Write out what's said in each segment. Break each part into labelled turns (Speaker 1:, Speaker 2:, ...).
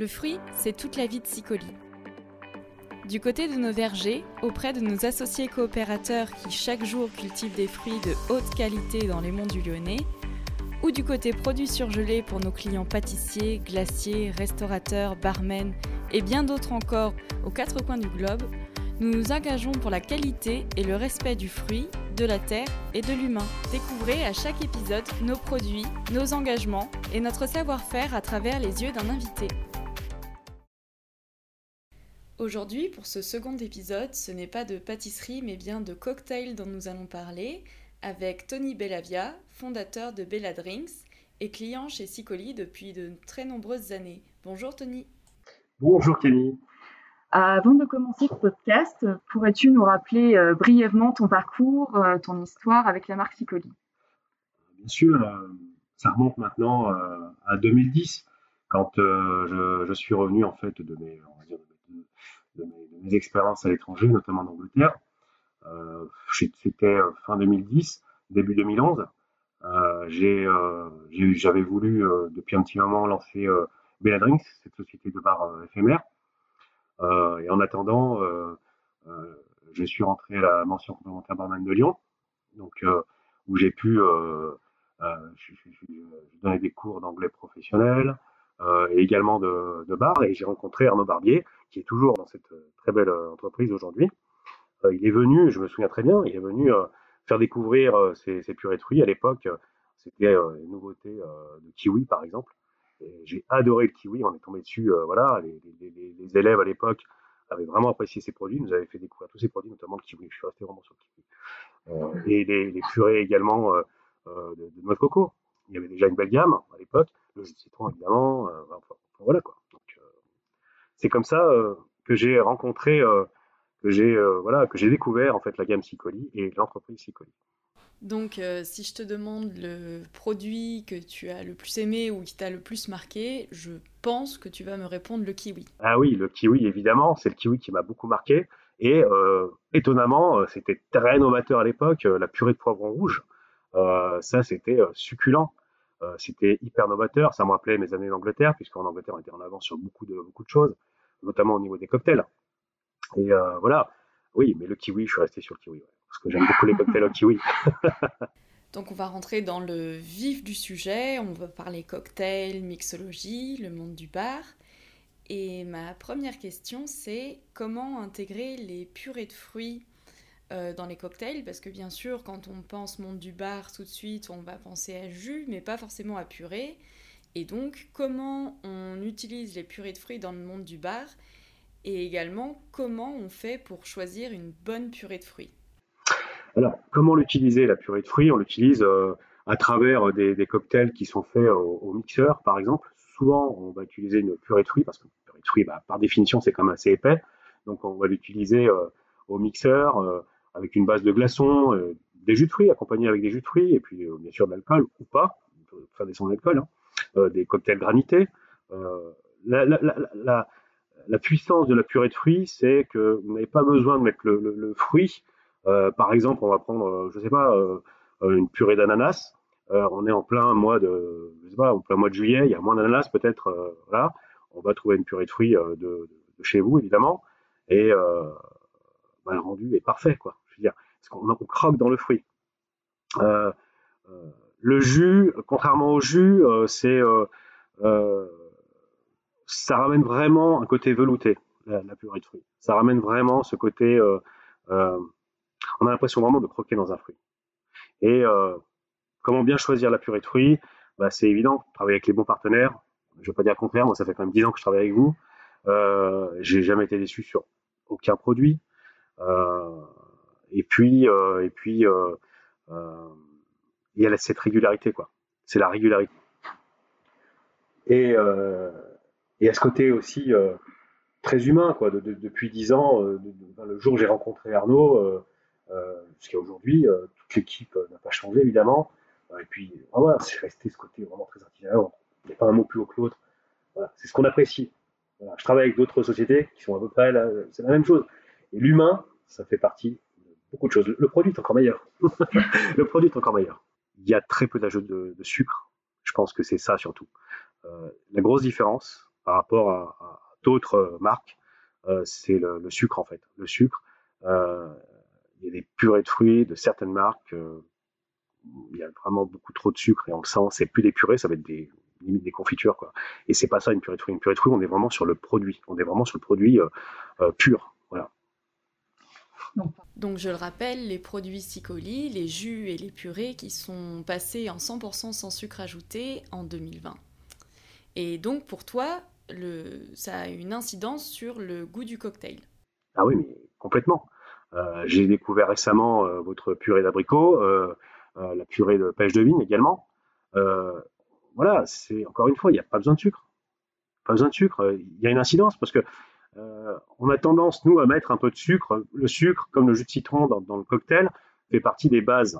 Speaker 1: Le fruit, c'est toute la vie de Sicoli. Du côté de nos vergers, auprès de nos associés coopérateurs qui chaque jour cultivent des fruits de haute qualité dans les monts du Lyonnais, ou du côté produits surgelés pour nos clients pâtissiers, glaciers, restaurateurs, barmen et bien d'autres encore aux quatre coins du globe, nous nous engageons pour la qualité et le respect du fruit, de la terre et de l'humain. Découvrez à chaque épisode nos produits, nos engagements et notre savoir-faire à travers les yeux d'un invité. Aujourd'hui, pour ce second épisode, ce n'est pas de pâtisserie mais bien de cocktail dont nous allons parler avec Tony Bellavia, fondateur de Bella Drinks et client chez Sicoli depuis de très nombreuses années. Bonjour Tony.
Speaker 2: Bonjour Camille.
Speaker 3: Avant de commencer ce podcast, pourrais-tu nous rappeler euh, brièvement ton parcours, euh, ton histoire avec la marque Sicoli?
Speaker 2: Bien sûr, euh, ça remonte maintenant à 2010, quand je, suis revenu en fait de mes, de mes expériences à l'étranger, notamment en Angleterre. C'était fin 2010, début 2011. J'avais voulu depuis un petit moment lancer Belladrinks, cette société de bar éphémère. et en attendant, je suis rentré à la mention complémentaire barman de Lyon, donc où j'ai pu donner des cours d'anglais professionnel et également de, de bar. Et j'ai rencontré Arnaud Barbier, qui est toujours dans cette très belle entreprise aujourd'hui. il est venu, je me souviens très bien, il est venu faire découvrir ces, ces, purées de fruits. À l'époque, c'était une nouveauté de kiwi, par exemple. J'ai adoré le kiwi, on est tombé dessus. voilà, les, les, les, élèves à l'époque avaient vraiment apprécié ces produits, nous avaient fait découvrir tous ces produits, notamment le kiwi. Je suis resté vraiment sur le kiwi. et les, purées également de, de, noix de coco. Il y avait déjà une belle gamme à l'époque, le de citron évidemment. Enfin, voilà quoi. C'est comme ça que j'ai rencontré que j'ai voilà que j'ai découvert en fait la gamme Sicoli et l'entreprise Sicoli.
Speaker 1: Donc, euh, si je te demande le produit que tu as le plus aimé ou qui t'a le plus marqué, je pense que tu vas me répondre le kiwi.
Speaker 2: Ah oui, le kiwi, évidemment, c'est le kiwi qui m'a beaucoup marqué. Et euh, étonnamment, euh, c'était très novateur à l'époque, la purée de poivron rouge. ça, c'était succulent. C'était hyper novateur. Ça me rappelait mes années d'Angleterre, puisqu'en Angleterre, on était en avance sur beaucoup de, beaucoup de choses, notamment au niveau des cocktails. Et voilà, oui, mais le kiwi, je suis resté sur le kiwi parce que j'aime beaucoup les cocktails au kiwi.
Speaker 1: Donc on va rentrer dans le vif du sujet, on va parler cocktail, mixologie, le monde du bar. Et ma première question, c'est comment intégrer les purées de fruits euh, dans les cocktails Parce que bien sûr, quand on pense monde du bar, tout de suite, on va penser à jus, mais pas forcément à purée. Et donc, comment on utilise les purées de fruits dans le monde du bar Et également, comment on fait pour choisir une bonne purée de fruits?
Speaker 2: Alors, comment l'utiliser, la purée de fruits? On l'utilise euh, à travers des, cocktails qui sont faits au, mixeur, par exemple. Souvent, on va utiliser une purée de fruits parce que la purée de fruits, bah, par définition, c'est quand même assez épais. Donc, on va l'utiliser euh, au mixeur avec une base de glaçons, des jus de fruits accompagnés avec des jus de fruits et puis bien sûr de l'alcool ou pas, on peut faire des sons d'alcool, hein, des cocktails granités. La, la, puissance de la purée de fruits, c'est que vous n'avez pas besoin de mettre le, fruit euh, par exemple, on va prendre, euh, je sais pas, euh, une purée d'ananas. on est en plein mois de, je sais pas, en plein mois de juillet, il y a moins d'ananas peut-être, là. On va trouver une purée de fruits de, de, chez vous, évidemment, et le rendu est parfait, quoi. Je veux dire, parce qu'on on croque dans le fruit. le jus, contrairement au jus, c'est ça ramène vraiment un côté velouté, la, purée de fruits. Ça ramène vraiment ce côté euh, euh, on a l'impression vraiment de croquer dans un fruit. Et euh, comment bien choisir la purée de fruits? Bah, C'est évident, travailler avec les bons partenaires. Je ne vais pas dire le contraire, moi ça fait quand même 10 ans que je travaille avec vous. Euh, j'ai jamais été déçu sur aucun produit. Euh, et puis, euh, et puis, euh, il y a cette régularité, quoi. C'est la régularité. Et y a ce côté aussi très humain, quoi. depuis 10 ans, le jour où j'ai rencontré Arnaud, jusqu'à aujourd'hui. Toute l'équipe n'a pas changé, évidemment. et puis, voilà, c'est resté ce côté vraiment très artisanal. Il n'y a pas un mot plus haut que l'autre. Voilà, c'est ce qu'on apprécie. Je travaille avec d'autres sociétés qui sont à peu près là, c'est la même chose. Et l'humain, ça fait partie de beaucoup de choses. Le produit est encore meilleur. le produit est encore meilleur. Il y a très peu d'ajout de, sucre. Je pense que c'est ça surtout. Euh, la grosse différence par rapport à, d'autres marques, c'est le, sucre en fait. Le sucre, il y a des purées de fruits de certaines marques, il y a vraiment beaucoup trop de sucre et on le sent, c'est plus des purées, ça va être des limite des confitures quoi. Et c'est pas ça une purée de fruits. Une purée de fruits, on est vraiment sur le produit, on est vraiment sur le produit pur.
Speaker 1: Donc je le rappelle, les produits Sicoli, les jus et les purées qui sont passés en 100% sans sucre ajouté en 2020. Et donc pour toi, le, ça a une incidence sur le goût du cocktail.
Speaker 2: Ah oui, mais complètement. Euh, j'ai découvert récemment euh, votre purée d'abricot, euh, la purée de pêche de vigne également. voilà, c'est encore une fois, il n'y a pas besoin de sucre. Pas besoin de sucre. Il y a une incidence parce que euh, on a tendance, nous, à mettre un peu de sucre. Le sucre, comme le jus de citron dans, le cocktail, fait partie des bases.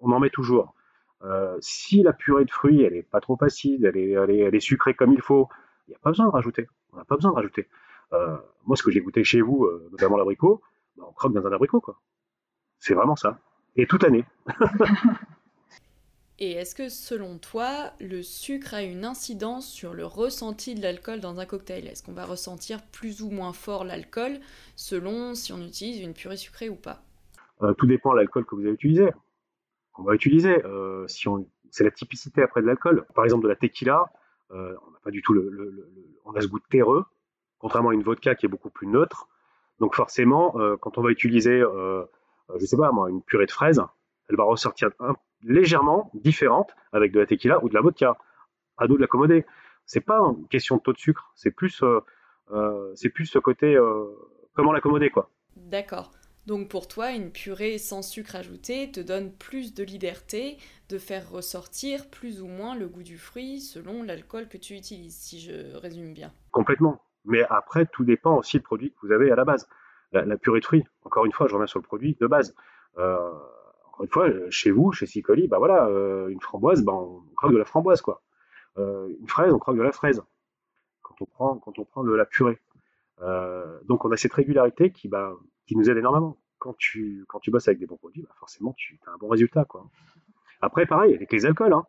Speaker 2: On en met toujours. Euh, si la purée de fruits, elle est pas trop acide, elle est, elle est, sucrée comme il faut, il n'y a pas besoin de rajouter. On n'a pas besoin de rajouter. Euh, moi, ce que j'ai goûté chez vous, notamment l'abricot, bah, on croque dans un abricot, quoi. C'est vraiment ça. Et toute l'année.
Speaker 1: Et est-ce que selon toi, le sucre a une incidence sur le ressenti de l'alcool dans un cocktail? Est-ce qu'on va ressentir plus ou moins fort l'alcool selon si on utilise une purée sucrée ou pas?
Speaker 2: Euh, Tout dépend de l'alcool que vous avez utilisé. On va utiliser. Euh, si. C'est la typicité après de l'alcool. Par exemple, de la tequila, euh, on n'a pas du tout le, On a ce goût terreux, contrairement à une vodka qui est beaucoup plus neutre. Donc forcément, quand on va utiliser, je sais pas moi, une purée de fraises, elle va ressortir un légèrement différente avec de la tequila ou de la vodka. À nous de l'accommoder. C'est pas une question de taux de sucre, c'est plus, euh, euh, c'est plus ce côté euh, comment l'accommoder quoi.
Speaker 1: D'accord. Donc pour toi, une purée sans sucre ajouté te donne plus de liberté de faire ressortir plus ou moins le goût du fruit selon l'alcool que tu utilises, si je résume bien.
Speaker 2: Complètement. Mais après, tout dépend aussi du produit que vous avez à la base. La, purée de fruits, encore une fois, je reviens sur le produit de base. Euh, une fois, euh, chez vous, chez Sicoli, bah voilà, euh, une framboise, bah on croque de la framboise, quoi. Euh, une fraise, on croque de la fraise. Quand on prend, quand on prend de la purée. donc on a cette régularité qui, bah, qui nous aide énormément. Quand tu, quand tu bosses avec des bons produits, bah forcément tu as un bon résultat, quoi. Après, pareil, avec les alcools, hein.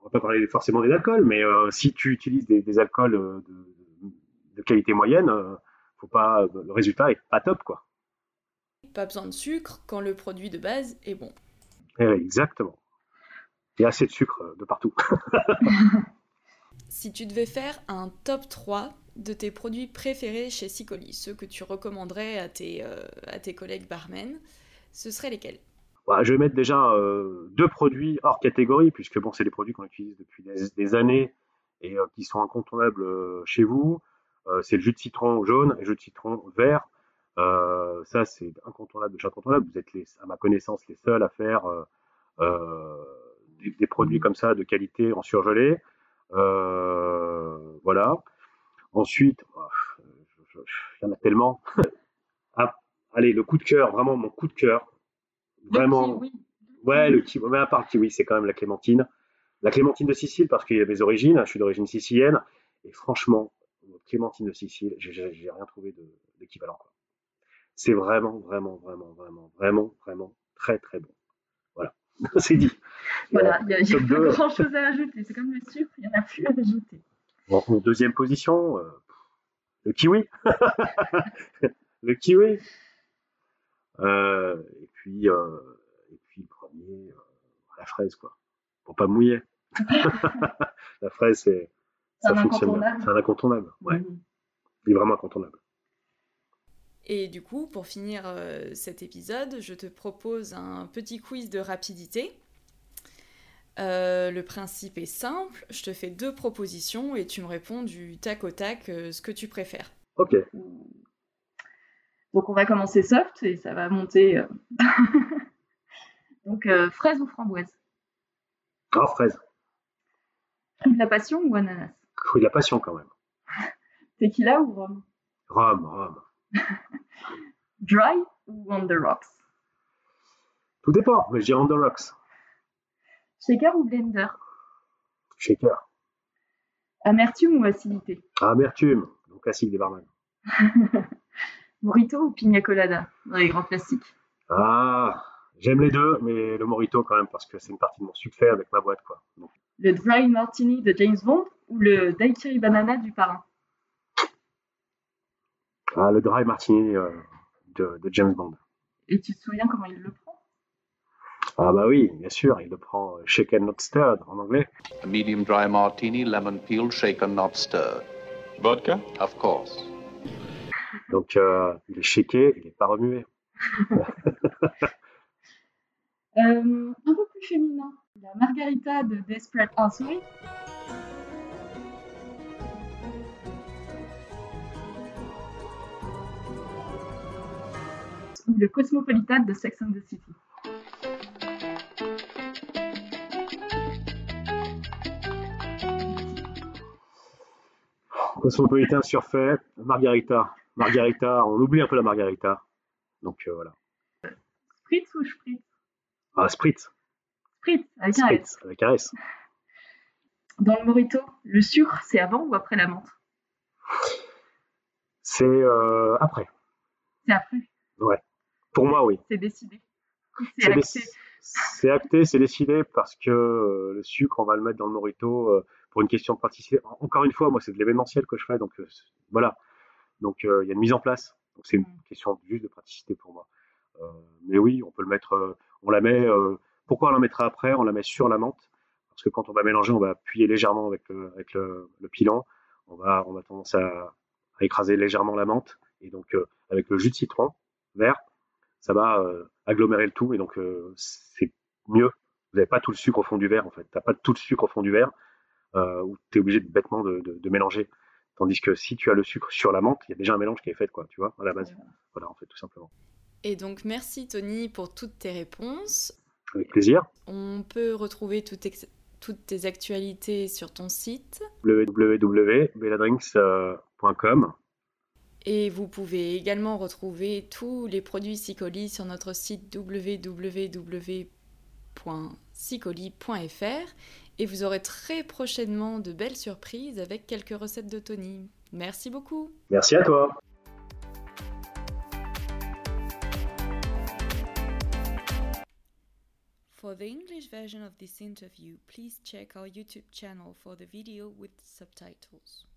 Speaker 2: on va pas parler forcément des alcools, mais si tu utilises des, alcools de, qualité moyenne, faut pas, le résultat est pas top, quoi.
Speaker 1: Pas besoin de sucre quand le produit de base est bon.
Speaker 2: Exactement. Il y a assez de sucre euh, de partout.
Speaker 1: si tu devais faire un top 3 de tes produits préférés chez Sicoli, ceux que tu recommanderais à tes, euh, à tes collègues barmen, ce seraient lesquels?
Speaker 2: Bah, Je vais mettre déjà euh, deux produits hors catégorie, puisque bon, c'est des produits qu'on utilise depuis des, années et qui sont incontournables chez vous. c'est le jus de citron jaune et le jus de citron vert. Euh, ça, c'est incontournable de chez incontournable. Vous êtes, les, à ma connaissance, les seuls à faire euh, euh, des, produits comme ça de qualité en surgelé. voilà. Ensuite, oh, il y en a tellement. Ah, allez, le coup de cœur, vraiment mon coup de cœur. Vraiment. Ouais, le kiwi. Mais à part le kiwi, c'est quand même la clémentine. La clémentine de Sicile, parce qu'il y a mes origines. Je suis d'origine sicilienne. Et franchement, clémentine de Sicile, j'ai rien trouvé d'équivalent c'est vraiment, vraiment, vraiment, vraiment, vraiment, vraiment très, très bon. Voilà, c'est dit.
Speaker 3: Voilà, il n'y a, pas grand chose à ajouter. C'est comme le sucre, il n'y en a plus à ajouter.
Speaker 2: Bon, deuxième position, euh, le kiwi. le kiwi. Euh, et puis, euh, et puis premier, la fraise, quoi. Pour pas mouiller. la fraise, c'est, ça fonctionne bien. C'est un incontournable. Ouais. Mm-hmm. Il est vraiment incontournable.
Speaker 1: Et du coup, pour finir euh, cet épisode, je te propose un petit quiz de rapidité. Euh, le principe est simple, je te fais deux propositions et tu me réponds du tac au tac euh, ce que tu préfères.
Speaker 2: Ok.
Speaker 3: Donc on va commencer soft et ça va monter. Donc fraise ou framboise?
Speaker 2: Ah, fraise.
Speaker 3: Fruit de la passion ou ananas?
Speaker 2: Fruit de la passion quand même.
Speaker 3: Tequila ou rhum?
Speaker 2: Rhum, rhum.
Speaker 3: Dry ou on the rocks?
Speaker 2: Tout dépend, mais je dirais on the rocks.
Speaker 3: Shaker ou blender?
Speaker 2: Shaker.
Speaker 3: Amertume ou acidité?
Speaker 2: Amertume, donc acide des barman.
Speaker 3: Morito ou pina colada dans les grands plastiques
Speaker 2: Ah, j'aime les deux, mais le Morito quand même parce que c'est une partie de mon succès avec ma boîte quoi.
Speaker 3: Le Dry Martini de James Bond ou le Daiquiri Banana du parrain?
Speaker 2: Ah, le dry martini euh, de, de James Bond.
Speaker 3: Et tu te souviens comment il le prend?
Speaker 2: Ah bah oui, bien sûr, il le prend euh, shaken not stirred en anglais.
Speaker 4: A medium dry martini, lemon peel, shaken, not stirred.
Speaker 5: Vodka?
Speaker 4: Of course.
Speaker 2: Donc euh, il est shaké, il n'est pas remué.
Speaker 3: Euh, Un peu plus féminin, la margarita de Desperate Housewives. Ou le Cosmopolitan de Sex and the City.
Speaker 2: Cosmopolitain surfait, Margarita. Margarita, on oublie un peu la Margarita. Donc euh, voilà.
Speaker 3: Spritz ou Spritz?
Speaker 2: Ah, Spritz.
Speaker 3: Spritz, avec un S.
Speaker 2: Spritz, avec un S.
Speaker 3: Dans le Morito, le sucre, c'est avant ou après la menthe?
Speaker 2: C'est euh, après.
Speaker 3: C'est après,
Speaker 2: Pour moi, oui.
Speaker 3: c'est décidé. C'est acté.
Speaker 2: c'est acté, c'est décidé parce que euh, le sucre, on va le mettre dans le morito euh, pour une question de participer. En- Encore une fois, moi, c'est de l'événementiel que je fais, donc euh, voilà. Donc il y a une mise en place. Donc c'est une
Speaker 3: Mm.
Speaker 2: question juste de praticité pour moi. Mais oui, on peut le mettre. on la met. pourquoi on la mettra après? On la met sur la menthe parce que quand on va mélanger, on va appuyer légèrement avec le, avec le, le pilon. On va, on a tendance à, à écraser légèrement la menthe et donc avec le jus de citron vert, ça va euh, agglomérer le tout et donc euh, c'est mieux. Vous n'avez pas tout le sucre au fond du verre en fait. T'as pas tout le sucre au fond du verre euh, où tu es obligé de, bêtement de, de, de mélanger. Tandis que si tu as le sucre sur la menthe, il y a déjà un mélange qui est fait quoi, tu vois, à la base. Voilà, en fait, tout simplement.
Speaker 1: Et donc merci Tony pour toutes tes réponses.
Speaker 2: Avec plaisir.
Speaker 1: On peut retrouver toutes, ex- toutes tes actualités sur ton site
Speaker 2: www.belladrinks.com.
Speaker 1: et vous pouvez également retrouver tous les produits Sicoli sur notre site www.sicoli.fr et vous aurez très prochainement de belles surprises avec quelques recettes de Tony. Merci beaucoup.
Speaker 2: Merci à toi.
Speaker 1: For the English version of this interview, please check our YouTube channel for the video with subtitles.